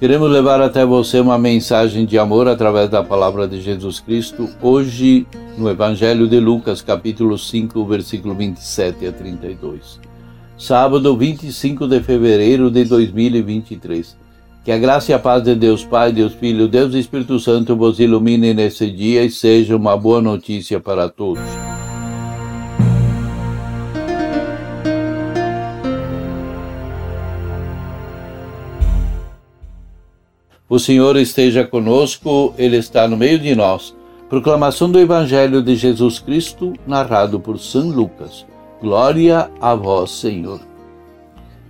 Queremos levar até você uma mensagem de amor através da palavra de Jesus Cristo, hoje no Evangelho de Lucas, capítulo 5, versículo 27 a 32. Sábado, 25 de fevereiro de 2023. Que a graça e a paz de Deus Pai, Deus Filho, Deus e Espírito Santo vos ilumine nesse dia e seja uma boa notícia para todos. O Senhor esteja conosco, Ele está no meio de nós. Proclamação do Evangelho de Jesus Cristo, narrado por São Lucas. Glória a vós, Senhor.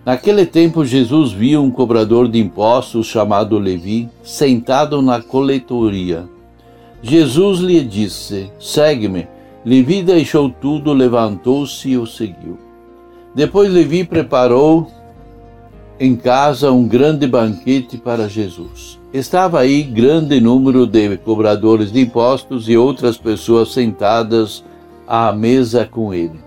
Naquele tempo, Jesus viu um cobrador de impostos chamado Levi sentado na coletoria. Jesus lhe disse: Segue-me. Levi deixou tudo, levantou-se e o seguiu. Depois Levi preparou em casa um grande banquete para Jesus. Estava aí grande número de cobradores de impostos e outras pessoas sentadas à mesa com ele.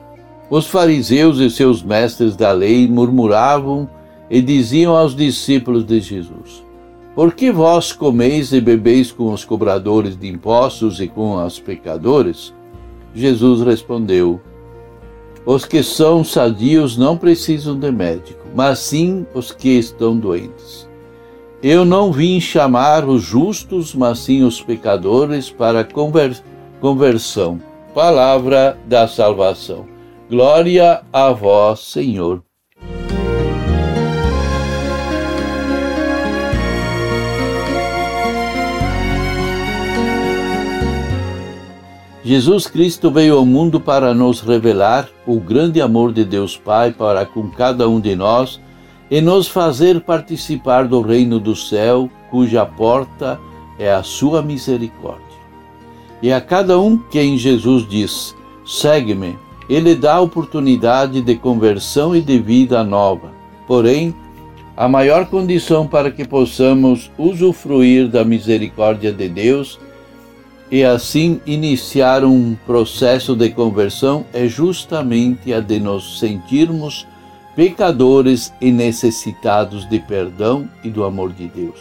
Os fariseus e seus mestres da lei murmuravam e diziam aos discípulos de Jesus: Por que vós comeis e bebeis com os cobradores de impostos e com os pecadores? Jesus respondeu: Os que são sadios não precisam de médico mas sim os que estão doentes. Eu não vim chamar os justos, mas sim os pecadores para conver conversão. Palavra da salvação. Glória a vós, Senhor. Jesus Cristo veio ao mundo para nos revelar o grande amor de Deus Pai para com cada um de nós e nos fazer participar do reino do céu, cuja porta é a sua misericórdia. E a cada um quem Jesus diz: segue-me, ele dá oportunidade de conversão e de vida nova. Porém, a maior condição para que possamos usufruir da misericórdia de Deus e assim iniciar um processo de conversão é justamente a de nos sentirmos pecadores e necessitados de perdão e do amor de Deus.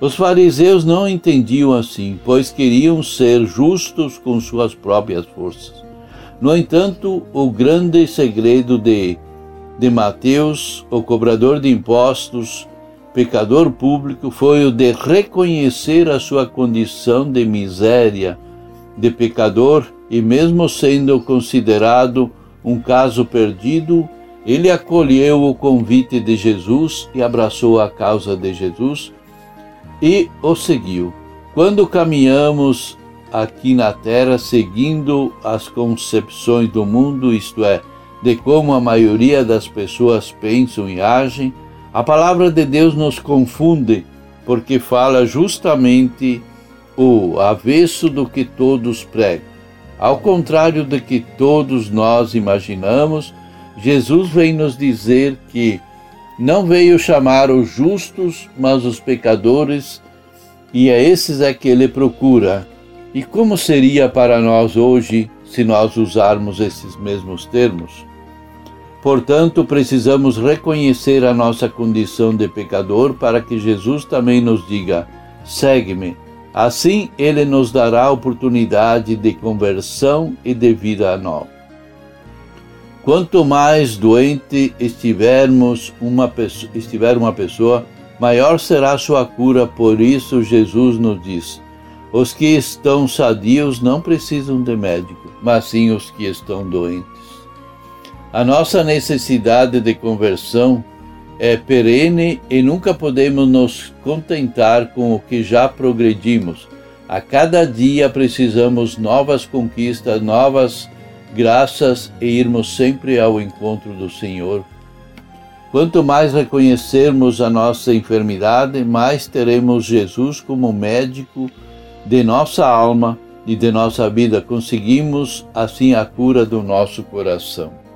Os fariseus não entendiam assim, pois queriam ser justos com suas próprias forças. No entanto, o grande segredo de, de Mateus, o cobrador de impostos, pecador público foi o de reconhecer a sua condição de miséria, de pecador, e mesmo sendo considerado um caso perdido, ele acolheu o convite de Jesus e abraçou a causa de Jesus e o seguiu. Quando caminhamos aqui na terra seguindo as concepções do mundo, isto é, de como a maioria das pessoas pensam e agem, a palavra de Deus nos confunde porque fala justamente o avesso do que todos pregam. Ao contrário do que todos nós imaginamos, Jesus vem nos dizer que não veio chamar os justos, mas os pecadores, e é esses é que ele procura. E como seria para nós hoje se nós usarmos esses mesmos termos? Portanto, precisamos reconhecer a nossa condição de pecador para que Jesus também nos diga: segue-me. Assim, ele nos dará a oportunidade de conversão e de vida nova. Quanto mais doente estivermos uma pessoa, estiver uma pessoa, maior será sua cura. Por isso, Jesus nos diz: os que estão sadios não precisam de médico, mas sim os que estão doentes. A nossa necessidade de conversão é perene e nunca podemos nos contentar com o que já progredimos. A cada dia precisamos novas conquistas, novas graças e irmos sempre ao encontro do Senhor. Quanto mais reconhecermos a nossa enfermidade, mais teremos Jesus como médico de nossa alma e de nossa vida, conseguimos assim a cura do nosso coração.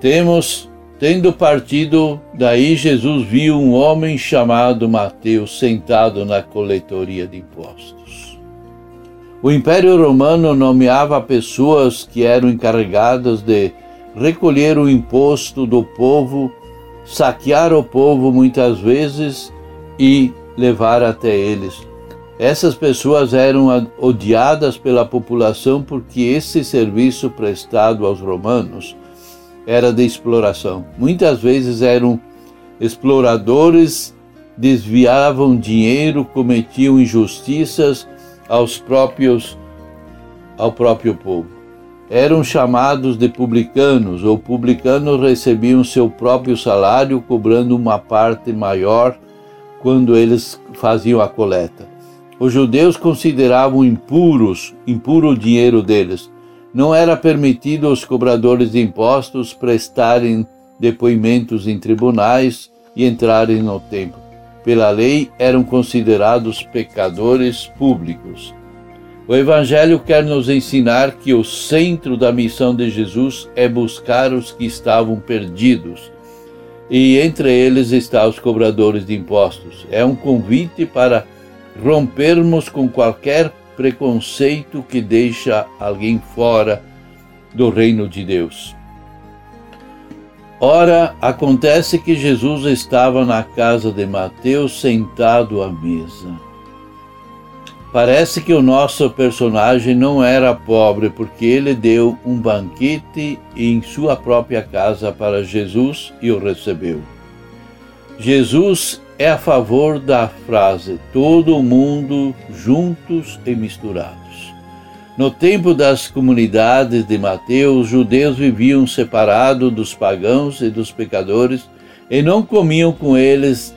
Temos, tendo partido, daí Jesus viu um homem chamado Mateus sentado na coletoria de impostos. O Império Romano nomeava pessoas que eram encarregadas de recolher o imposto do povo, saquear o povo muitas vezes e levar até eles. Essas pessoas eram odiadas pela população porque esse serviço prestado aos romanos era de exploração. Muitas vezes eram exploradores, desviavam dinheiro, cometiam injustiças aos próprios ao próprio povo. Eram chamados de publicanos, ou publicanos recebiam seu próprio salário, cobrando uma parte maior quando eles faziam a coleta. Os judeus consideravam impuros, impuro o dinheiro deles, não era permitido aos cobradores de impostos prestarem depoimentos em tribunais e entrarem no templo. Pela lei, eram considerados pecadores públicos. O Evangelho quer nos ensinar que o centro da missão de Jesus é buscar os que estavam perdidos. E entre eles estão os cobradores de impostos. É um convite para rompermos com qualquer preconceito que deixa alguém fora do reino de Deus. Ora, acontece que Jesus estava na casa de Mateus sentado à mesa. Parece que o nosso personagem não era pobre, porque ele deu um banquete em sua própria casa para Jesus e o recebeu. Jesus é a favor da frase todo mundo juntos e misturados. No tempo das comunidades de Mateus, os judeus viviam separados dos pagãos e dos pecadores e não comiam com eles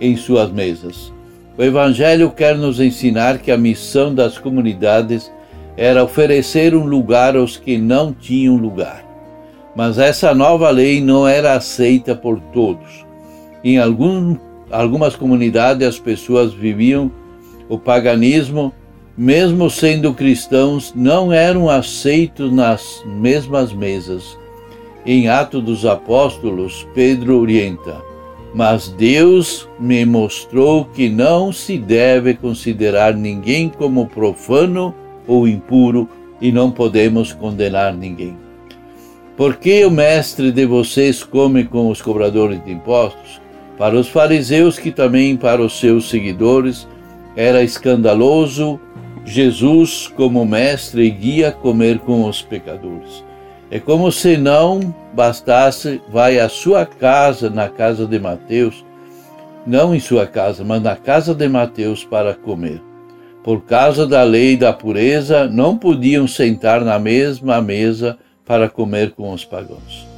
em suas mesas. O Evangelho quer nos ensinar que a missão das comunidades era oferecer um lugar aos que não tinham lugar. Mas essa nova lei não era aceita por todos. Em algum algumas comunidades as pessoas viviam o paganismo, mesmo sendo cristãos, não eram aceitos nas mesmas mesas. Em Atos dos Apóstolos, Pedro orienta: Mas Deus me mostrou que não se deve considerar ninguém como profano ou impuro e não podemos condenar ninguém. Por que o mestre de vocês come com os cobradores de impostos? Para os fariseus, que também para os seus seguidores era escandaloso Jesus, como mestre e guia, comer com os pecadores. É como se não bastasse, vai à sua casa, na casa de Mateus, não em sua casa, mas na casa de Mateus para comer. Por causa da lei da pureza, não podiam sentar na mesma mesa para comer com os pagãos.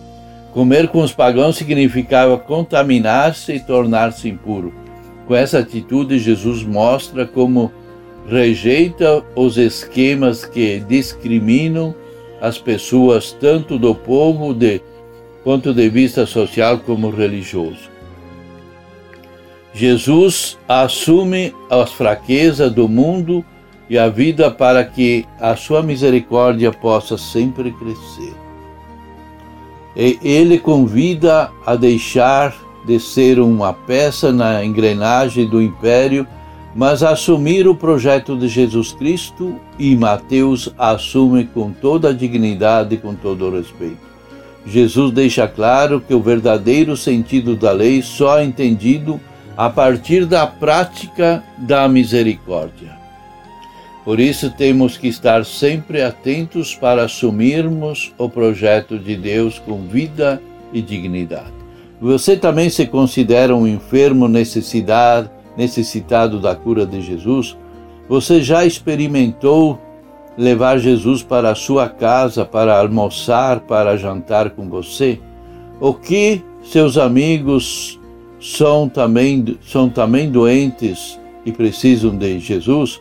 Comer com os pagãos significava contaminar-se e tornar-se impuro. Com essa atitude, Jesus mostra como rejeita os esquemas que discriminam as pessoas tanto do povo de quanto de vista social como religioso. Jesus assume as fraquezas do mundo e a vida para que a sua misericórdia possa sempre crescer ele convida a deixar de ser uma peça na engrenagem do império, mas assumir o projeto de Jesus Cristo e Mateus assume com toda a dignidade e com todo o respeito. Jesus deixa claro que o verdadeiro sentido da lei só é entendido a partir da prática da misericórdia. Por isso temos que estar sempre atentos para assumirmos o projeto de Deus com vida e dignidade. Você também se considera um enfermo necessidade, necessitado da cura de Jesus? Você já experimentou levar Jesus para a sua casa para almoçar, para jantar com você? O que seus amigos são também, são também doentes e precisam de Jesus?